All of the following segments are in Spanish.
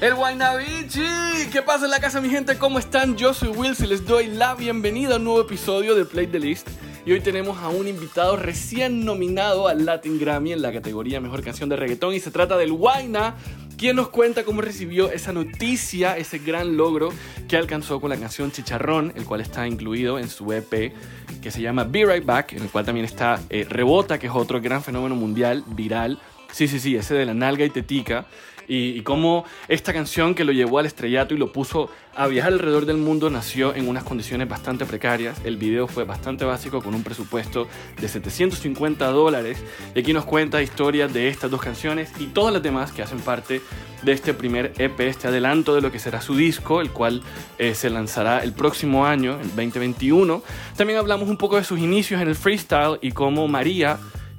El Guaynabichi. ¿Qué pasa en la casa, mi gente? ¿Cómo están? Yo soy Wills y les doy la bienvenida a un nuevo episodio de Play the List. Y hoy tenemos a un invitado recién nominado al Latin Grammy en la categoría Mejor Canción de Reggaetón. Y se trata del Guayna, quien nos cuenta cómo recibió esa noticia, ese gran logro que alcanzó con la canción Chicharrón, el cual está incluido en su EP que se llama Be Right Back, en el cual también está eh, Rebota, que es otro gran fenómeno mundial, viral. Sí, sí, sí, ese de la nalga y tetica y, cómo esta canción que lo llevó al estrellato y lo puso a viajar alrededor del mundo nació en unas condiciones bastante precarias. El video fue bastante básico con un presupuesto de 750 dólares. Y aquí nos cuenta historias de estas dos canciones y todas las demás que hacen parte de este primer EP, este adelanto de lo que será su disco, el cual eh, se lanzará el próximo año, el 2021. También hablamos un poco de sus inicios en el freestyle y cómo María,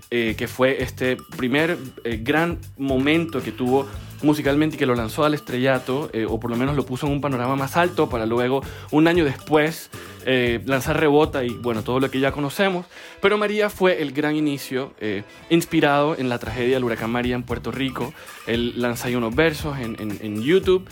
eh, que fue este primer eh, gran momento que tuvo musicalmente y que lo lanzó al estrellato, eh, o por lo menos lo puso en un panorama más alto para luego, un año después, eh, lanzar Rebota y bueno, todo lo que ya conocemos. Pero María fue el gran inicio, eh, inspirado en la tragedia del huracán María en Puerto Rico. Él lanza ahí unos versos en, en, YouTube.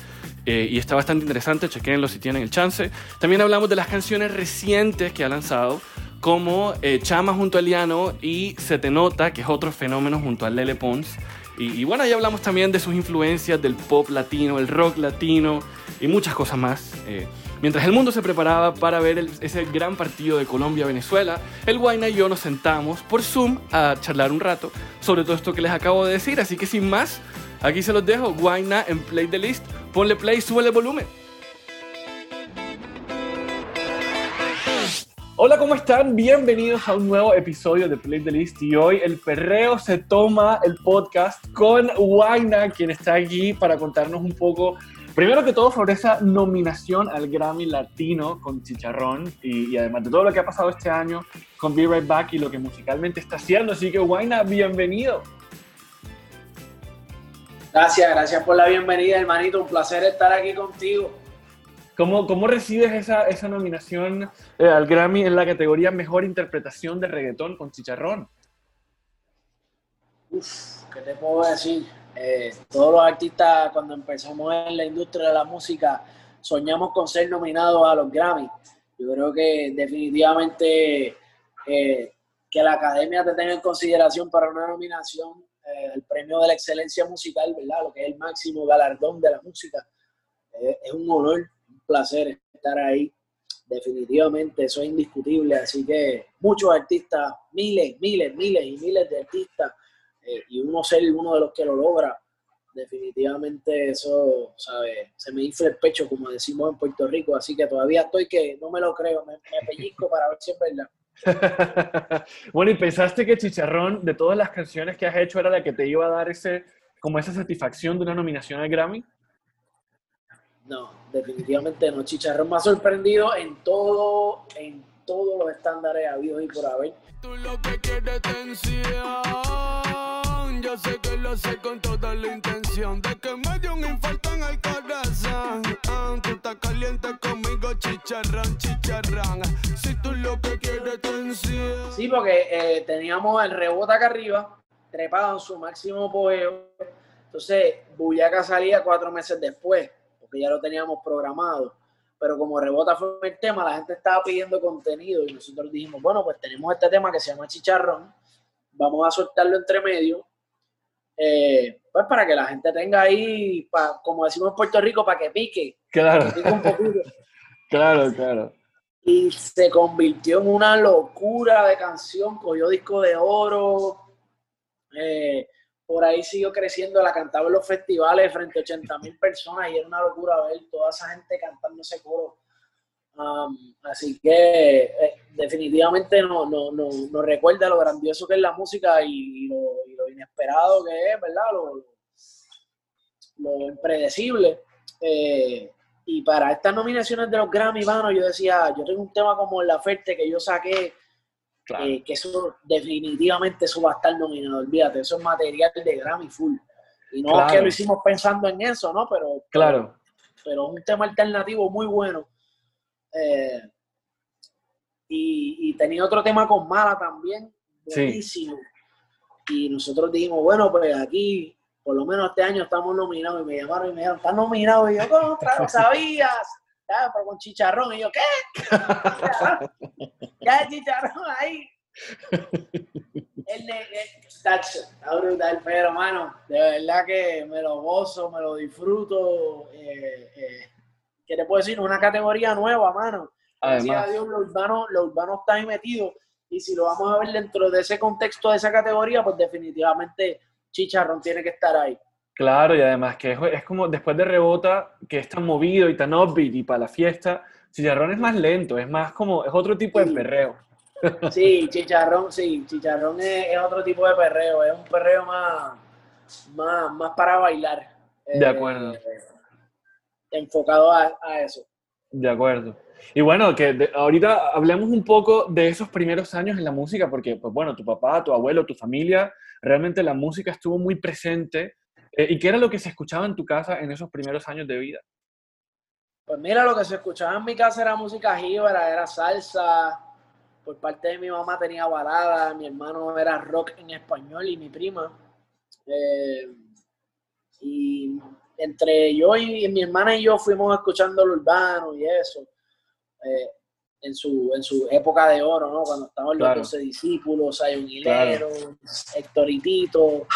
y está bastante interesante, chequenlo si tienen el chance. También hablamos de las canciones recientes que ha lanzado, como Chama junto a Liano y Se Te Nota, que es otro fenómeno junto a Lele Pons. Y, bueno, ahí hablamos también de sus influencias del pop latino, el rock latino y muchas cosas más. Eh, mientras el mundo se preparaba para ver ese gran partido de Colombia-Venezuela, el Guayna y yo nos sentamos por Zoom a charlar un rato sobre todo esto que les acabo de decir. Así que sin más, aquí se los dejo. Guayna en Play the List. Ponle play, sube el volumen. Hola, ¿cómo están? Bienvenidos a un nuevo episodio de Play the List y hoy el perreo se toma el podcast con Waina, quien está aquí para contarnos un poco, primero que todo, sobre esa nominación al Grammy Latino con Chicharrón y, además de todo lo que ha pasado este año con Be Right Back y lo que musicalmente está haciendo. Así que Waina, bienvenido. Gracias, gracias por la bienvenida, hermanito. Un placer estar aquí contigo. ¿Cómo, cómo recibes esa, esa nominación eh, al Grammy en la categoría Mejor Interpretación de Reggaetón con Chicharrón? Uf, ¿qué te puedo decir? Eh, todos los artistas cuando empezamos en la industria de la música soñamos con ser nominados a los Grammy. Yo creo que definitivamente eh, que la academia te tenga en consideración para una nominación, el premio de la excelencia musical, ¿verdad? Lo que es el máximo galardón de la música, es un honor placer estar ahí. Definitivamente, eso es indiscutible. Así que muchos artistas, miles, miles, miles y miles de artistas, eh, y uno ser uno de los que lo logra, definitivamente eso, ¿sabe? Se me infla el pecho, como decimos en Puerto Rico. Así que todavía estoy que no me lo creo, me, me pellizco para ver si es verdad. bueno, ¿y pensaste que Chicharrón, de todas las canciones que has hecho, era la que te iba a dar ese, como esa satisfacción de una nominación al Grammy? No, definitivamente no. Chicharrón me ha sorprendido en todo, en todos los estándares habidos y por haber. Tú lo que quieres tensión, yo sé que lo sé con toda la intención de que me dio un infarto en el corazón. Ah, tú estás caliente conmigo, chicharrón, chicharrón. Si tú lo que quieres tensión. Sí, porque eh, teníamos el rebote acá arriba, trepado en su máximo poeo. Entonces, Buyaca salía cuatro meses después porque ya lo teníamos programado. Pero como rebota fue el tema, la gente estaba pidiendo contenido y nosotros dijimos, bueno, pues tenemos este tema que se llama Chicharrón, vamos a soltarlo entre medio, eh, pues para que la gente tenga ahí, como decimos en Puerto Rico, para que pique. Claro. claro, claro. Y se convirtió en una locura de canción, cogió disco de oro. Eh, por ahí siguió creciendo, la cantaba en los festivales frente a 80 mil personas y era una locura ver toda esa gente cantando ese coro. así que eh, definitivamente nos no, no, no, recuerda lo grandioso que es la música y, lo, inesperado que es, ¿verdad? Lo, lo impredecible. Eh, y para estas nominaciones de los Grammy, mano, yo decía, yo tengo un tema como La Ferte que yo saqué eh, que eso definitivamente eso va a estar nominado, olvídate, eso es material de Grammy full. Y no es que lo hicimos pensando en eso, ¿no? Pero, claro. pero, es un tema alternativo muy bueno. Eh, y, tenía otro tema con Mala también, buenísimo. Y nosotros dijimos, bueno, pues aquí, por lo menos este año estamos nominados. Y me llamaron y me dijeron, ¿estás nominado? Y yo, contra, lo sabías. Pero con chicharrón. Y yo, ¿qué? ¿Qué hay chicharrón ahí? el, está brutal, pero hermano, de verdad que me lo gozo, me lo disfruto. Eh, eh, ¿Qué te puedo decir? Una categoría nueva, mano. Gracias a Dios, lo urbano, lo urbano está ahí metido. Y si lo vamos a ver dentro de ese contexto, de esa categoría, pues definitivamente Chicharrón tiene que estar ahí. Claro, y además que es, como después de Rebota, que es tan movido y tan upbeat y para la fiesta, Chicharrón es más lento, es más como, es otro tipo de perreo. Sí, Chicharrón, sí, Chicharrón es, otro tipo de perreo, es un perreo más, más, para bailar. De acuerdo. Eh, enfocado a, eso. De acuerdo. Y bueno, que ahorita hablemos un poco de esos primeros años en la música, porque, pues bueno, tu papá, tu abuelo, tu familia, realmente la música estuvo muy presente. Eh, ¿Y qué era lo que se escuchaba en tu casa en esos primeros años de vida? Pues mira, lo que se escuchaba en mi casa era música jíbara, era salsa. Por parte de mi mamá tenía balada, mi hermano era rock en español y mi prima. Eh, y entre yo y, mi hermana y yo fuimos escuchando lo urbano y eso. Eh, en su, en su época de oro, ¿no? Cuando estaban los 12 discípulos, hay un hilero, Héctor y Tito,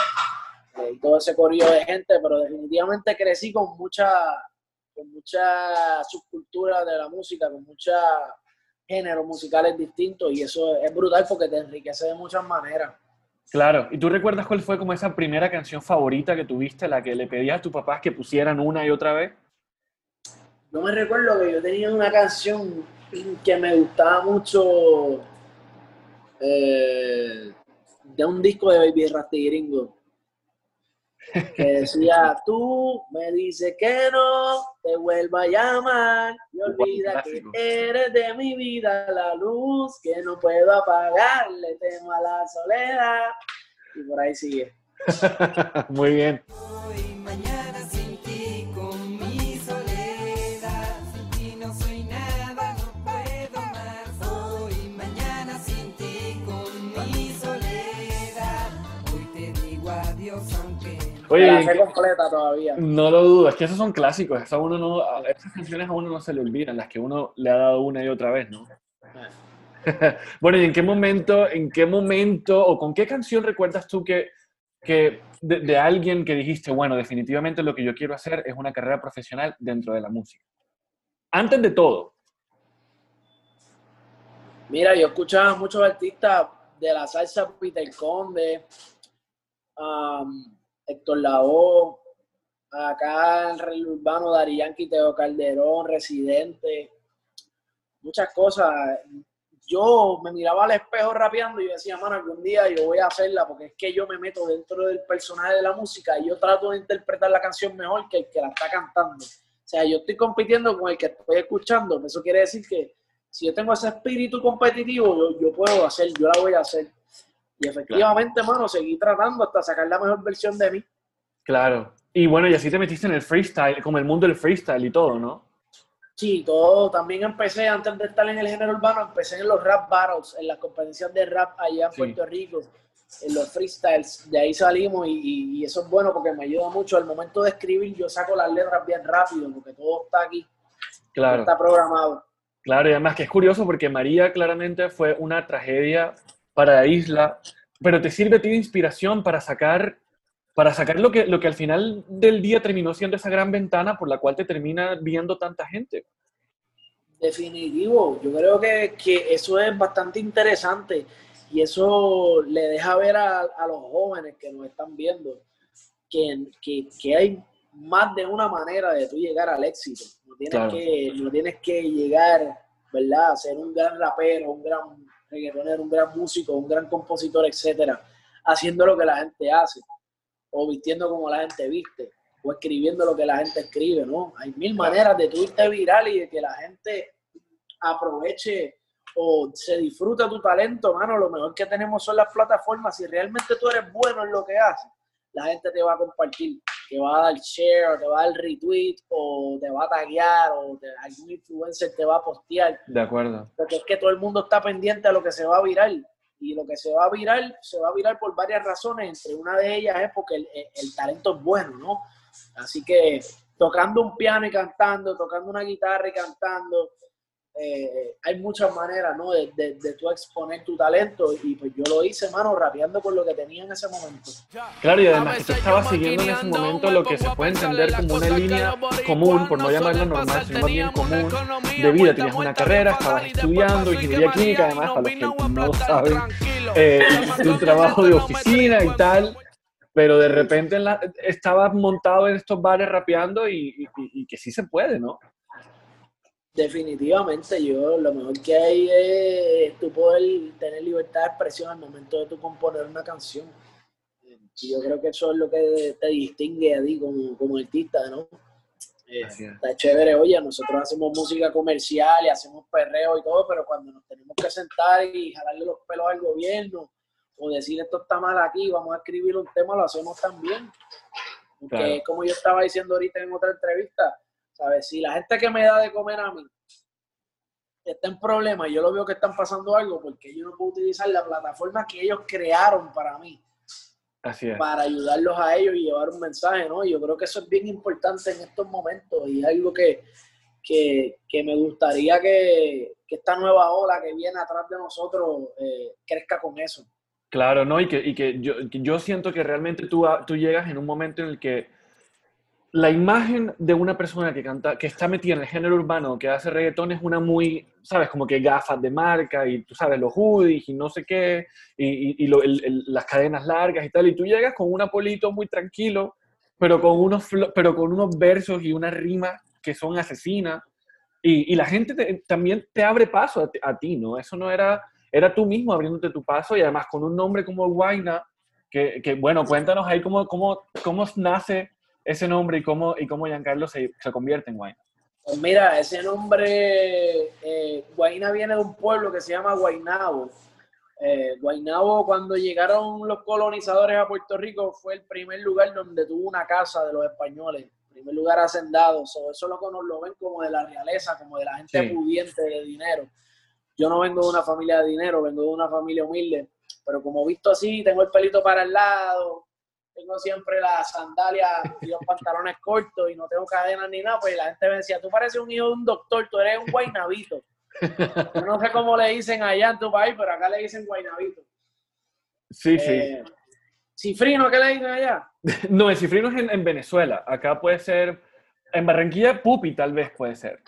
y todo ese corrido de gente, pero definitivamente crecí con mucha, con mucha subcultura de la música, con muchos géneros musicales distintos, y eso es brutal porque te enriquece de muchas maneras. Claro, ¿y tú recuerdas cuál fue como esa primera canción favorita que tuviste, la que le pedías a tus papás que pusieran una y otra vez? Yo me recuerdo que yo tenía una canción que me gustaba mucho eh, de un disco de Baby Rasty Gringo. Que decía, tú me dices que no, te vuelva a llamar y olvida que eres de mi vida la luz que no puedo apagar, le temo a la soledad. Y por ahí sigue. Muy bien. Oye, completa todavía. No lo dudo, es que esos son clásicos, esas, uno no, esas canciones a uno no se le olvidan, las que uno le ha dado una y otra vez, ¿no? bueno, ¿y en qué momento, en qué momento o con qué canción recuerdas tú que, que de, de, alguien que dijiste, bueno, definitivamente lo que yo quiero hacer es una carrera profesional dentro de la música? Antes de todo. Mira, yo escuchaba muchos artistas de la salsa Peter Conde, um, Héctor Lavoe, acá en el urbano Dari Yankee, Teo Calderón, Residente, muchas cosas. Yo me miraba al espejo rapeando y decía, mano, algún día yo voy a hacerla porque es que yo me meto dentro del personaje de la música y yo trato de interpretar la canción mejor que el que la está cantando. O sea, yo estoy compitiendo con el que estoy escuchando. Eso quiere decir que si yo tengo ese espíritu competitivo, yo puedo hacer, yo la voy a hacer. Y efectivamente, hermano, mano, seguí tratando hasta sacar la mejor versión de mí. Claro. Y bueno, y así te metiste en el freestyle, como el mundo del freestyle y todo, ¿no? Sí, todo. También empecé, antes de estar en el género urbano, empecé en los rap battles, en las competencias de rap allá en Puerto Rico, en los freestyles. De ahí salimos y, eso es bueno porque me ayuda mucho. Al momento de escribir, yo saco las letras bien rápido porque todo está aquí. Claro. Está programado. Claro, y además que es curioso porque María claramente fue una tragedia para la isla, pero te sirve a ti de inspiración para sacar, para sacar lo, que, lo que al final del día terminó siendo esa gran ventana por la cual te termina viendo tanta gente. Definitivo, yo creo que, que eso es bastante interesante y eso le deja ver a, a los jóvenes que nos están viendo que, que, que, hay más de una manera de tú llegar al éxito. No tienes, que, no tienes que llegar, ¿verdad? A ser un gran rapero, un gran reggaetonero, un gran músico, un gran compositor, etcétera, haciendo lo que la gente hace, o vistiendo como la gente viste, o escribiendo lo que la gente escribe, ¿no? Hay mil maneras de tú irte viral y de que la gente aproveche o se disfruta tu talento, mano. Lo mejor que tenemos son las plataformas. Si realmente tú eres bueno en lo que haces, la gente te va a compartir. Que va a dar share, o te va a dar retweet, o te va a taguear, o algún influencer te va a postear. De acuerdo. Porque es que todo el mundo está pendiente a lo que se va a virar. Y lo que se va a virar, se va a virar por varias razones. Entre una de ellas es porque el, el talento es bueno, ¿no? Así que tocando un piano y cantando, tocando una guitarra y cantando, eh, hay muchas maneras, ¿no? De, de, de, tú exponer tu talento y pues yo lo hice, mano, rapeando con lo que tenía en ese momento. Claro, y además que tú estabas siguiendo en ese momento lo que se puede entender como una línea común, por no llamarla normal, sino más bien común de vida. Tenías una carrera, estabas estudiando ingeniería química, además, para los que no saben, eh, un trabajo de oficina y tal, pero de repente estabas montado en estos bares rapeando y, y, y que sí se puede, ¿no? Definitivamente, yo lo mejor que hay es tú poder tener libertad de expresión al momento de tú componer una canción. Y yo creo que eso es lo que te distingue a ti como, como artista, ¿no? Eh, está chévere, oye, nosotros hacemos música comercial y hacemos perreo y todo, pero cuando nos tenemos que sentar y jalarle los pelos al gobierno o decir esto está mal aquí, vamos a escribir un tema, lo hacemos también. Porque como yo estaba diciendo ahorita en otra entrevista, ¿Sabes? Si la gente que me da de comer a mí está en problemas y yo lo veo que están pasando algo, porque yo no puedo utilizar la plataforma que ellos crearon para mí. Así es. Para ayudarlos a ellos y llevar un mensaje, ¿no? Yo creo que eso es bien importante en estos momentos y es algo que, que, que me gustaría que, que, esta nueva ola que viene atrás de nosotros eh, crezca con eso. Claro, ¿no? Y que, y que yo, yo siento que realmente tú, tú llegas en un momento en el que la imagen de una persona que canta, que está metida en el género urbano, que hace reggaetón, es una muy, sabes, como que gafas de marca y tú sabes, los hoodies y no sé qué, y, las cadenas largas y tal, y tú llegas con un apolito muy tranquilo, pero con unos, pero con unos versos y una rima que son asesinas, y, la gente también te abre paso a, ti, ¿no? Eso no era, era tú mismo abriéndote tu paso, y además con un nombre como Guaina, que, que bueno, cuéntanos ahí cómo, cómo, cómo nace ese nombre y cómo, y cómo Giancarlo se, se convierte en Guayna? Pues mira, ese nombre, eh, Guayna viene de un pueblo que se llama Guaynabo. Eh, Guaynabo, cuando llegaron los colonizadores a Puerto Rico, fue el primer lugar donde tuvo una casa de los españoles, el primer lugar hacendado. So, eso lo, lo ven como de la realeza, como de la gente pudiente de dinero. Yo no vengo de una familia de dinero, vengo de una familia humilde, pero como visto así, tengo el pelito para el lado, tengo siempre las sandalias y los pantalones cortos y no tengo cadenas ni nada, pues la gente me decía, tú pareces un hijo de un doctor, tú eres un guainabito. Yo no sé cómo le dicen allá en tu país, pero acá le dicen guainabito. Sí, sí. Eh, ¿Cifrino qué le dicen allá? no, el cifrino es en, Venezuela. Acá puede ser, en Barranquilla, pupi tal vez puede ser.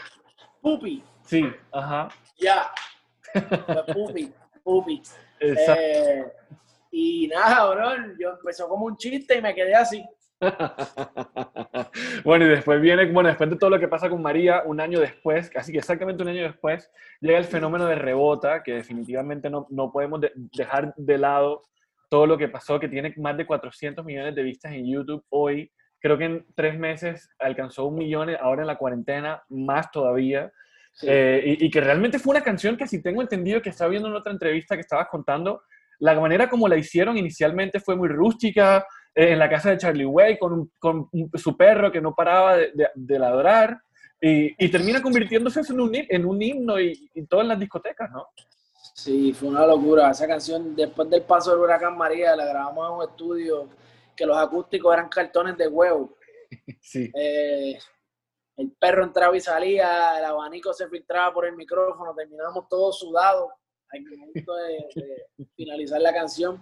Pupi. Sí, ajá. Ya. Pues pupi, pupi. Exacto. Eh, y nada, bro, yo empezó como un chiste y me quedé así. bueno, y después viene, bueno, después de todo lo que pasa con María, un año después, casi que exactamente un año después, llega el fenómeno de rebota, que definitivamente no, no podemos dejar de lado todo lo que pasó, que tiene más de 400 millones de vistas en YouTube hoy. Creo que en tres meses alcanzó un millón, ahora en la cuarentena, más todavía. Eh, y, y, que realmente fue una canción que, si tengo entendido, que estaba viendo en otra entrevista que estabas contando, la manera como la hicieron inicialmente fue muy rústica, eh, en la casa de Charlie Way, con, con su perro que no paraba de, de, ladrar, y, y, termina convirtiéndose en un, en un himno y, y todo en las discotecas, ¿no? Sí, fue una locura. Esa canción, después del paso del huracán María, la grabamos en un estudio que los acústicos eran cartones de huevo. Sí. Eh, el perro entraba y salía, el abanico se filtraba por el micrófono, terminamos todos sudados al momento de, finalizar la canción.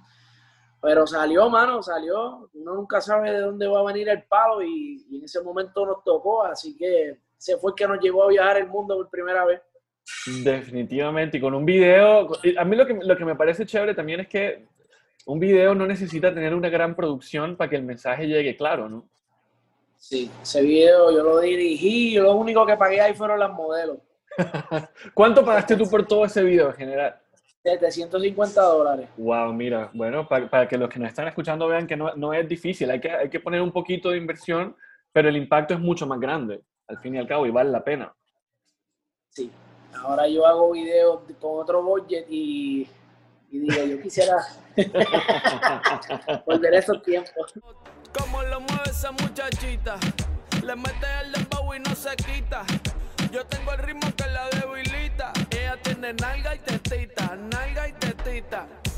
Pero salió, mano, salió. Uno nunca sabe de dónde va a venir el palo y, en ese momento nos tocó, así que se fue el que nos llevó a viajar el mundo por primera vez. Definitivamente, y con un video, a mí lo que, lo que me parece chévere también es que un video no necesita tener una gran producción para que el mensaje llegue claro, ¿no? Sí, ese video yo lo dirigí, lo único que pagué ahí fueron las modelos. ¿Cuánto pagaste tú por todo ese video en general? 750 dólares. Wow, mira, bueno, para, que los que nos están escuchando vean que no, no, es difícil, hay que, hay que poner un poquito de inversión, pero el impacto es mucho más grande, al fin y al cabo, y vale la pena. Sí, ahora yo hago videos con otro budget y, y digo, yo quisiera volver a esos tiempos. Como lo mueve esa muchachita. Le mete el dembow y no se quita. Yo tengo el ritmo que la debilita. Ella tiene nalga y tetita.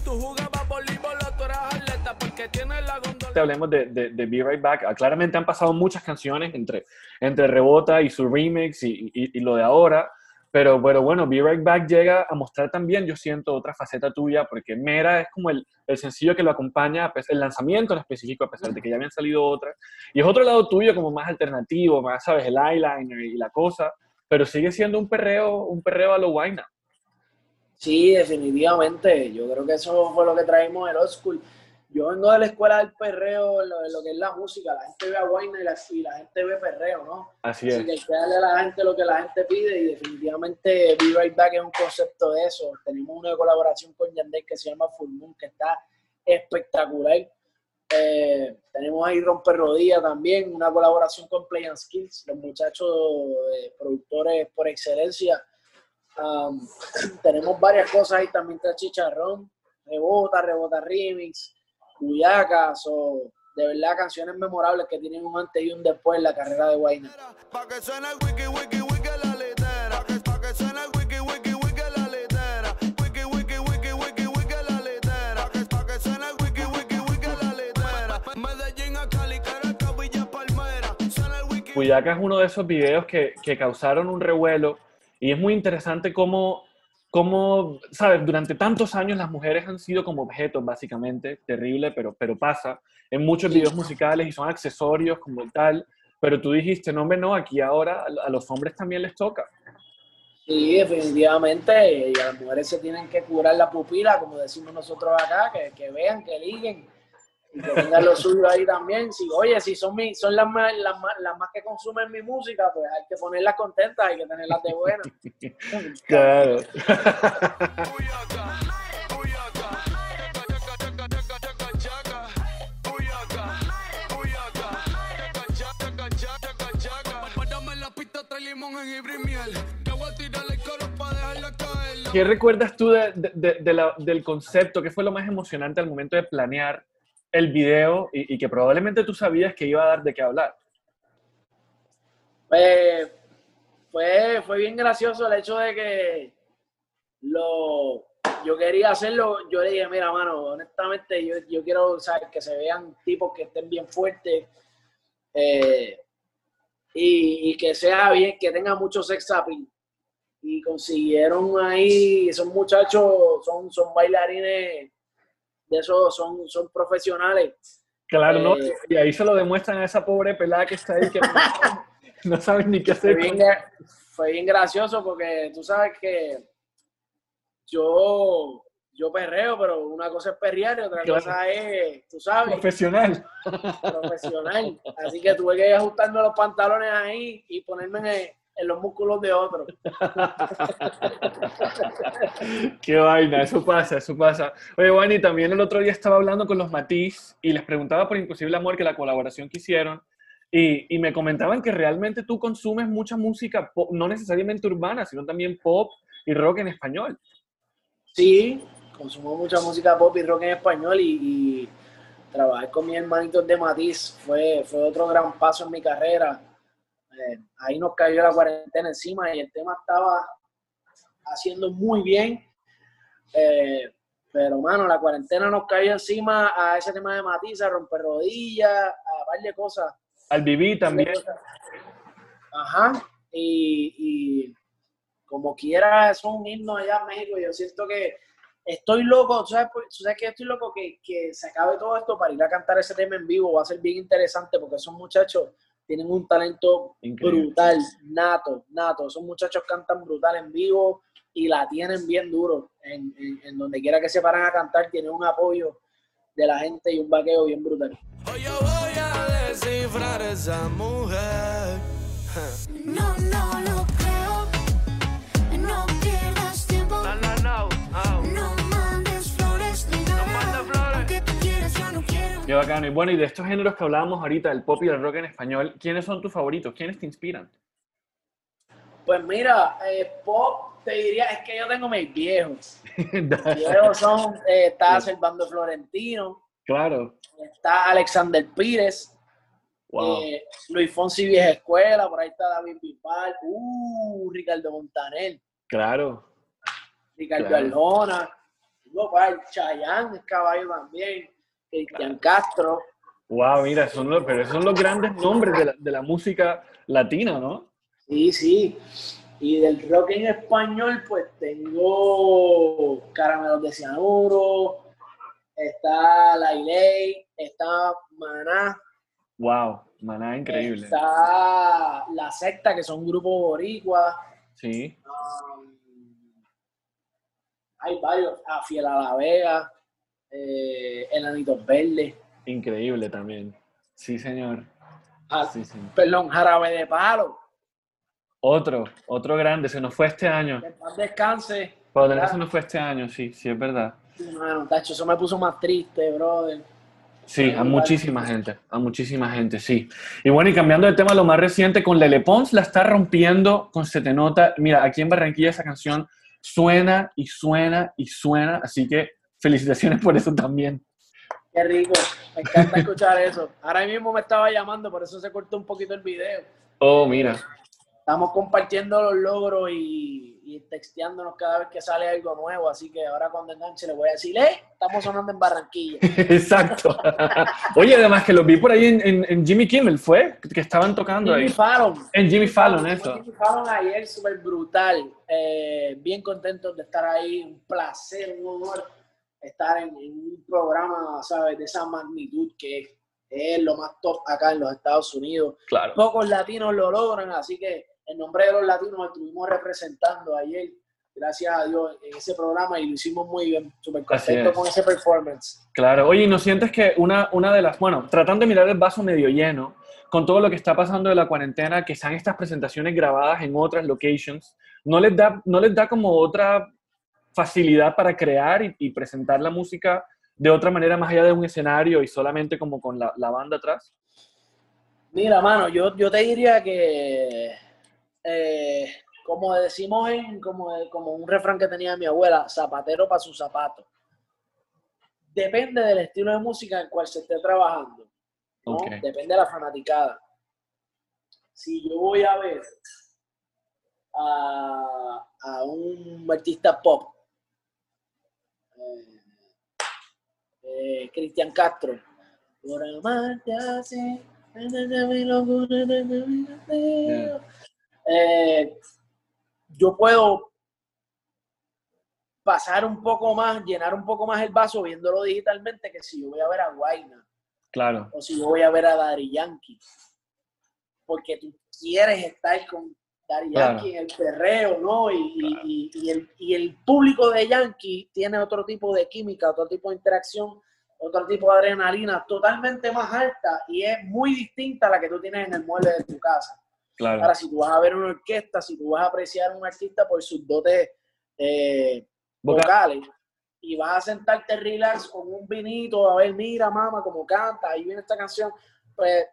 Tú jugabas voleibol tú eras porque tiene la gondola. Te hablemos de, Be Right Back. Ah, claramente han pasado muchas canciones entre, entre Rebota y su remix y, y, lo de ahora. Pero, pero bueno, Be Right Back llega a mostrar también, yo siento, otra faceta tuya, porque Mera es como el, el sencillo que lo acompaña, el lanzamiento en específico, a pesar de que ya habían salido otras. Y es otro lado tuyo como más alternativo, más, ¿sabes? El eyeliner y la cosa, pero sigue siendo un perreo, un perreo a lo guayna. Sí, definitivamente. Yo creo que eso fue lo que traímos el old school yo vengo de la escuela del perreo, lo, lo que es la música, la gente ve a Guayna y la, y la gente ve perreo, ¿no? Así es. Así que hay que darle a la gente lo que la gente pide y definitivamente Be Right Back es un concepto de eso. Tenemos una colaboración con Yandel que se llama Full Moon, que está espectacular. Eh, tenemos ahí Romper Rodilla también, una colaboración con Play and Skills, los muchachos eh, productores por excelencia. Um, tenemos varias cosas ahí, también está Chicharrón, Rebota, Rebota Remix, Cuyacas o de verdad canciones memorables que tienen un antes y un después en la carrera de Wayne. Cuyacas es uno de esos videos que, que causaron un revuelo y es muy interesante cómo cómo, sabes, durante tantos años las mujeres han sido como objetos, básicamente, terrible, pero, pero pasa, en muchos videos musicales y son accesorios como tal, pero tú dijiste, no, hombre, no, aquí ahora a los hombres también les toca. Sí, definitivamente, y a las mujeres se tienen que curar la pupila, como decimos nosotros acá, que, que vean, que liguen, y que tengan lo suyo ahí también. Si, oye, si son, mi, son las, más, las, más, las más que consumen mi música, pues hay que ponerlas contentas, hay que tenerlas de buena. claro. ¿Qué recuerdas tú de, de, de la, del concepto? ¿Qué fue lo más emocionante al momento de planear el video y, que probablemente tú sabías que iba a dar de qué hablar? Pues fue, fue bien gracioso el hecho de que lo, yo quería hacerlo. Yo le dije, mira, mano, honestamente, yo, yo quiero saber que se vean tipos que estén bien fuertes eh, y, y, que sea bien, que tenga mucho sex appeal. Y consiguieron ahí, esos muchachos son, son bailarines de esos son, son profesionales. Claro, ¿no? Eh, y ahí se lo demuestran a esa pobre pelada que está ahí que no, no ni qué hacer. Fue bien, fue bien, gracioso porque tú sabes que yo, yo perreo, pero una cosa es perrear y otra claro. cosa es, tú sabes. Profesional. Profesional. Así que tuve que ir ajustando los pantalones ahí y ponerme en, los músculos de otro. Qué vaina, eso pasa, eso pasa. Oye, Wani, también el otro día estaba hablando con los Matiz y les preguntaba por Imposible Amor, que la colaboración que hicieron, y, y me comentaban que realmente tú consumes mucha música, pop, no necesariamente urbana, sino también pop y rock en español. Sí, consumo mucha música pop y rock en español y, y trabajar con mis hermanitos de Matiz fue, fue otro gran paso en mi carrera eh, ahí nos cayó la cuarentena encima y el tema estaba haciendo muy bien. Eh, pero, mano, la cuarentena nos cayó encima a ese tema de matiza, romper rodillas, a varias cosas. Al vivir también. Ajá. Y, y, como quiera, es un himno allá en México. Yo siento que estoy loco, ¿sabes, ¿sabes que estoy loco? Que, que se acabe todo esto para ir a cantar ese tema en vivo. Va a ser bien interesante porque esos muchachos tienen un talento Increíble. brutal, nato, nato. Esos muchachos cantan brutal en vivo y la tienen bien duro. En, en, en, donde quiera que se paran a cantar, tienen un apoyo de la gente y un vaqueo bien brutal. Hoy yo voy a descifrar esa mujer. No, no lo creo. No pierdas tiempo. No, no, no. Oh. No Qué bacano. Y bueno, y de estos géneros que hablábamos ahorita, el pop y el rock en español, ¿quiénes son tus favoritos? ¿Quiénes te inspiran? Pues mira, eh, pop, te diría, es que yo tengo mis viejos. Mis viejos son, eh, está Servando Florentino. Claro. Está Alexander Pires. Wow. Eh, Luis Fonsi Vieja Escuela, por ahí está David Bisbal, uh, Ricardo Montaner, Claro. Ricardo Claro. Par, Chayanne, es caballo también, Cristian Castro, Wow, mira, son los, pero esos son los grandes nombres de la, de la música latina, ¿no? sí, sí. Y del rock en español, pues tengo Caramelos de Cianuro, está La Iley, está Maná, Wow, maná increíble. está La Secta, que son grupos boricua. Sí. Um, hay varios, a Fiel a la Vega, eh, Enanitos Verdes, Increíble también. Sí, señor. ah, Sí, sí. perdón, Jarabe de Palo, Otro, otro grande, se nos fue este año. que paz descanse. Se nos fue este año, sí, sí, es verdad. Mano, tacho, eso me puso más triste, brother. Sí, a muchísima gente, a muchísima gente, sí. Y bueno, y cambiando de tema, lo más reciente, con Lele Pons la está rompiendo con Se Te Nota. Mira, aquí en Barranquilla esa canción suena y suena y suena, así que felicitaciones por eso también. Qué rico, me encanta escuchar eso. Ahora mismo me estaba llamando, por eso se cortó un poquito el video. Oh, mira. Estamos compartiendo los logros y, y texteándonos cada vez que sale algo nuevo, así que ahora cuando enganche le voy a decir, ¡eh! Estamos sonando en Barranquilla. Exacto. Oye, además que los vi por ahí en, en- en Jimmy Kimmel, ¿fue? Que estaban tocando Jimmy ahí. Fallon. En Jimmy Fallon, eso. Jimmy Fallon ayer, súper brutal. Eh, bien contentos de estar ahí. Un placer, un honor estar en, en un programa, ¿sabes? De esa magnitud que es lo más top acá en los Estados Unidos. Claro. Pocos latinos lo logran, así que en nombre de los latinos estuvimos representando ayer, gracias a Dios, en ese programa y lo hicimos muy bien. Súper contento es. con ese performance. Claro, oye, ¿y no sientes que una, una de las, bueno, tratando de mirar el vaso medio lleno, con todo lo que está pasando de la cuarentena, que sean estas presentaciones grabadas en otras locations, ¿no les da, no les da como otra facilidad para crear y, y presentar la música de otra manera más allá de un escenario y solamente como con la, la banda atrás? Mira, mano, yo, yo te diría que, eh, como decimos en, como, como un refrán que tenía mi abuela, zapatero para su zapato. Depende del estilo de música en cual se esté trabajando. Depende de la fanaticada. Si yo voy a ver a, a un artista pop, eh, Cristian Castro, por amarte así. Eh, yo puedo pasar un poco más, llenar un poco más el vaso viéndolo digitalmente que si yo voy a ver a Guayna Claro, o si yo voy a ver a Daddy Yankee. Porque tú quieres estar con Daddy Claro. Yankee en el perreo, ¿no? Y, y- y- y el, y el público de Yankee tiene otro tipo de química, otro tipo de interacción, otro tipo de adrenalina totalmente más alta y es muy distinta a la que tú tienes en el mueble de tu casa. claro. Ahora, si tú vas a ver una orquesta, si tú vas a apreciar a un artista por sus dotes eh, Vocal. vocales y vas a sentarte relax con un vinito, a ver, mira, mamá, cómo canta, ahí viene esta canción, pues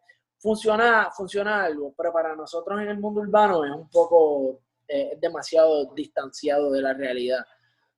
funciona, funciona algo, pero para nosotros en el mundo urbano es un poco, eh, es demasiado distanciado de la realidad.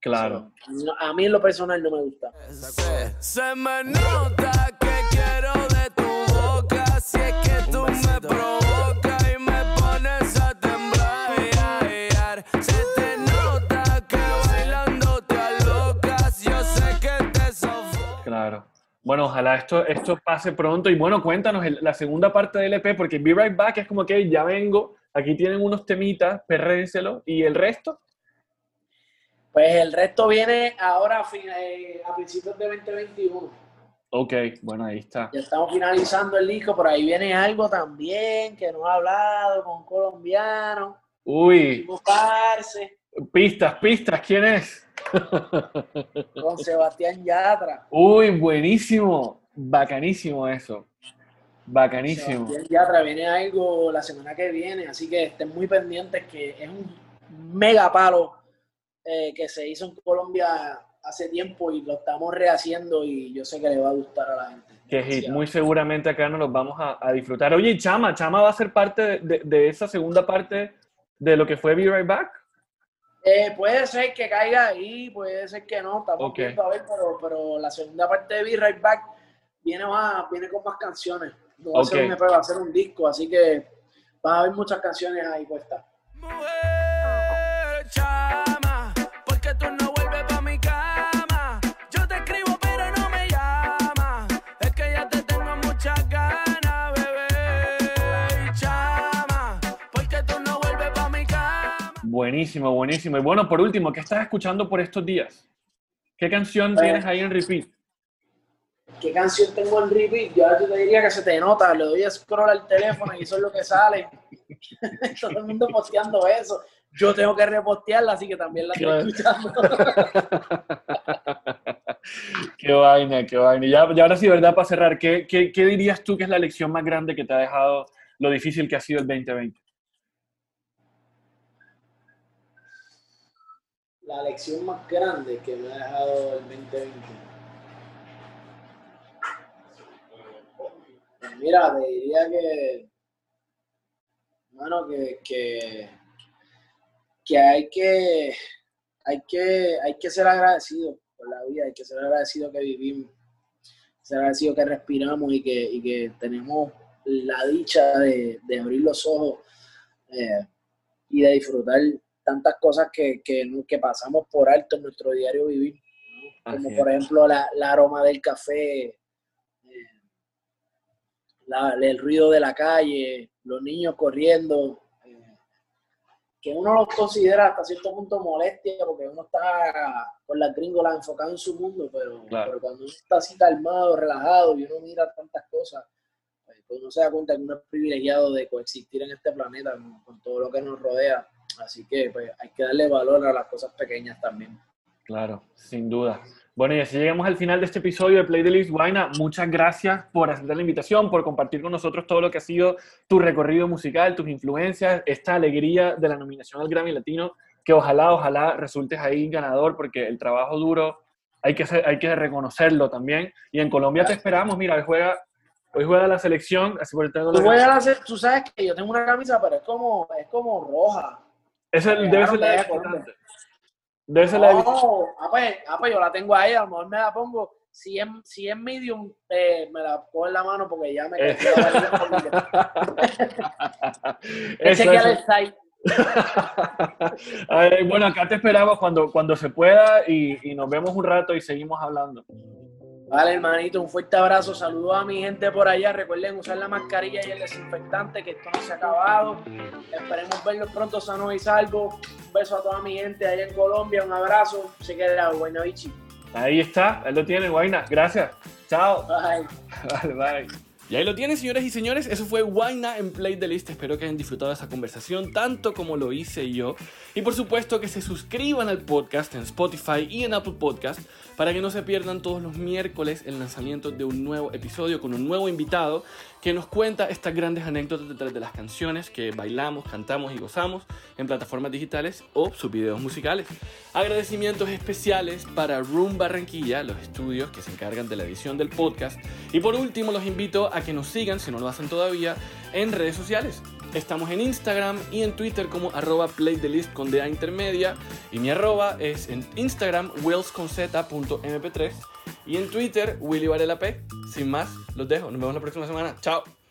Claro. So, no- a mí en lo personal no me gusta. Se, se me nota que quiero de tu boca. Si es que tú me provocas y me pones a temblar. ay, ay. Se te nota que bailando te alocas. Yo sé que te sofoco. Claro. Bueno, ojalá esto, esto pase pronto. Y bueno, cuéntanos el- la segunda parte del EP, porque Be Right Back es como que ya vengo, aquí tienen unos temitas, perrénselo, y el resto, Pues el resto viene ahora a, fin- eh, a principios de 2021. ok, bueno, ahí está. Ya estamos finalizando el disco, por ahí viene algo también que no ha hablado con colombiano. Uy, pistas, pistas, ¿quién es? Con Sebastián Yatra. Uy, buenísimo, bacanísimo eso, bacanísimo. Sebastián Yatra viene algo la semana que viene, así que estén muy pendientes que es un mega palo eh, que se hizo en Colombia hace tiempo y lo estamos rehaciendo y yo sé que le va a gustar a la gente. Qué hit, muy seguramente acá nos los vamos a, a disfrutar. Oye, Chama, Chama va a ser parte de, de- de esa segunda parte de lo que fue Be Right Back. Eh, puede ser que caiga ahí, puede ser que no, estamos Ok. viendo a ver, pero, pero la segunda parte de Be Right Back viene, más, viene con más canciones. No va a ser un EP, va a ser un disco, así que vas a ver muchas canciones ahí puestas. Mujer, Buenísimo, buenísimo. Y bueno, por último, ¿qué estás escuchando por estos días? ¿Qué canción Eh. tienes ahí en repeat? ¿Qué canción tengo en repeat? Yo yo te diría que se te nota, le doy a scroll al teléfono y eso es lo que sale. Todo el mundo posteando eso. Yo tengo que repostearla, así que también la estoy escuchando. Qué vaina, qué vaina. Y, ya, y ahora sí, ¿verdad? Para cerrar, ¿qué, qué, qué dirías tú que es la lección más grande que te ha dejado lo difícil que ha sido el 2020? La lección más grande que me ha dejado el 2020. Pues mira, te diría que, bueno, que, que hay que hay que hay que ser agradecido por la vida, hay que ser agradecido que vivimos, ser agradecido que respiramos y que, y que tenemos la dicha de, de abrir los ojos eh, y de disfrutar tantas cosas que, que, pasamos por alto en nuestro diario vivir, ¿no? como Así por es. ejemplo la, la aroma del café, eh, la- el ruido de la calle, los niños corriendo, eh, que uno los considera hasta cierto punto molestia porque uno está con las gringolas enfocado en su mundo, pero, Claro. pero cuando uno está así calmado, relajado y uno mira tantas cosas, pues, uno se da cuenta que uno es privilegiado de coexistir en este planeta con todo lo que nos rodea. Así que pues, hay que darle valor a las cosas pequeñas también. Claro, sin duda. Bueno, y así llegamos al final de este episodio de Play the List. Guaina, muchas gracias por aceptar la invitación, por compartir con nosotros todo lo que ha sido tu recorrido musical, tus influencias, esta alegría de la nominación al Grammy Latino, que ojalá, ojalá resultes ahí ganador, porque el trabajo duro hay que, hay que reconocerlo también. Y en Colombia te esperamos. Mira, hoy juega, hoy juega la selección, así por el Tú, la- tú sabes que yo tengo una camisa, pero es como, es como roja. Esa debe ser la visitante. Debe ser la. No, ah, pues, ah, pues yo la tengo ahí, a lo mejor me la pongo. Si es, si es medium, eh, me la pongo en la mano porque ya me Eh. quedé Chequear eso. el site. Ver, bueno, acá te esperamos cuando, cuando se pueda y, y nos vemos un rato y seguimos hablando. Vale, hermanito, un fuerte abrazo. Saludos a mi gente por allá. Recuerden usar la mascarilla y el desinfectante, que esto no se ha acabado. Esperemos verlos pronto sanos y salvos. Un beso a toda mi gente allá en Colombia. Un abrazo. Se queda Buenavichi. Ahí está, ahí lo tiene, Guaina. Gracias. Chao. Bye. Vale, bye. Y ahí lo tienen, señores y señores. Eso fue Guaina en Play the List. Espero que hayan disfrutado esa conversación tanto como lo hice yo. Y por supuesto que se suscriban al podcast en Spotify y en Apple Podcast para que no se pierdan todos los miércoles el lanzamiento de un nuevo episodio con un nuevo invitado que nos cuenta estas grandes anécdotas detrás de las canciones que bailamos, cantamos y gozamos en plataformas digitales o sus videos musicales. Agradecimientos especiales para Room Barranquilla, los estudios que se encargan de la edición del podcast. Y por último, los invito a que nos sigan, si no lo hacen todavía, en redes sociales. Estamos en Instagram y en Twitter como arroba playthelist con DA intermedia. Y mi arroba es en Instagram willsconz.mp3 y en Twitter Willy Varela P. Sin más, los dejo. Nos vemos la próxima semana. Chao.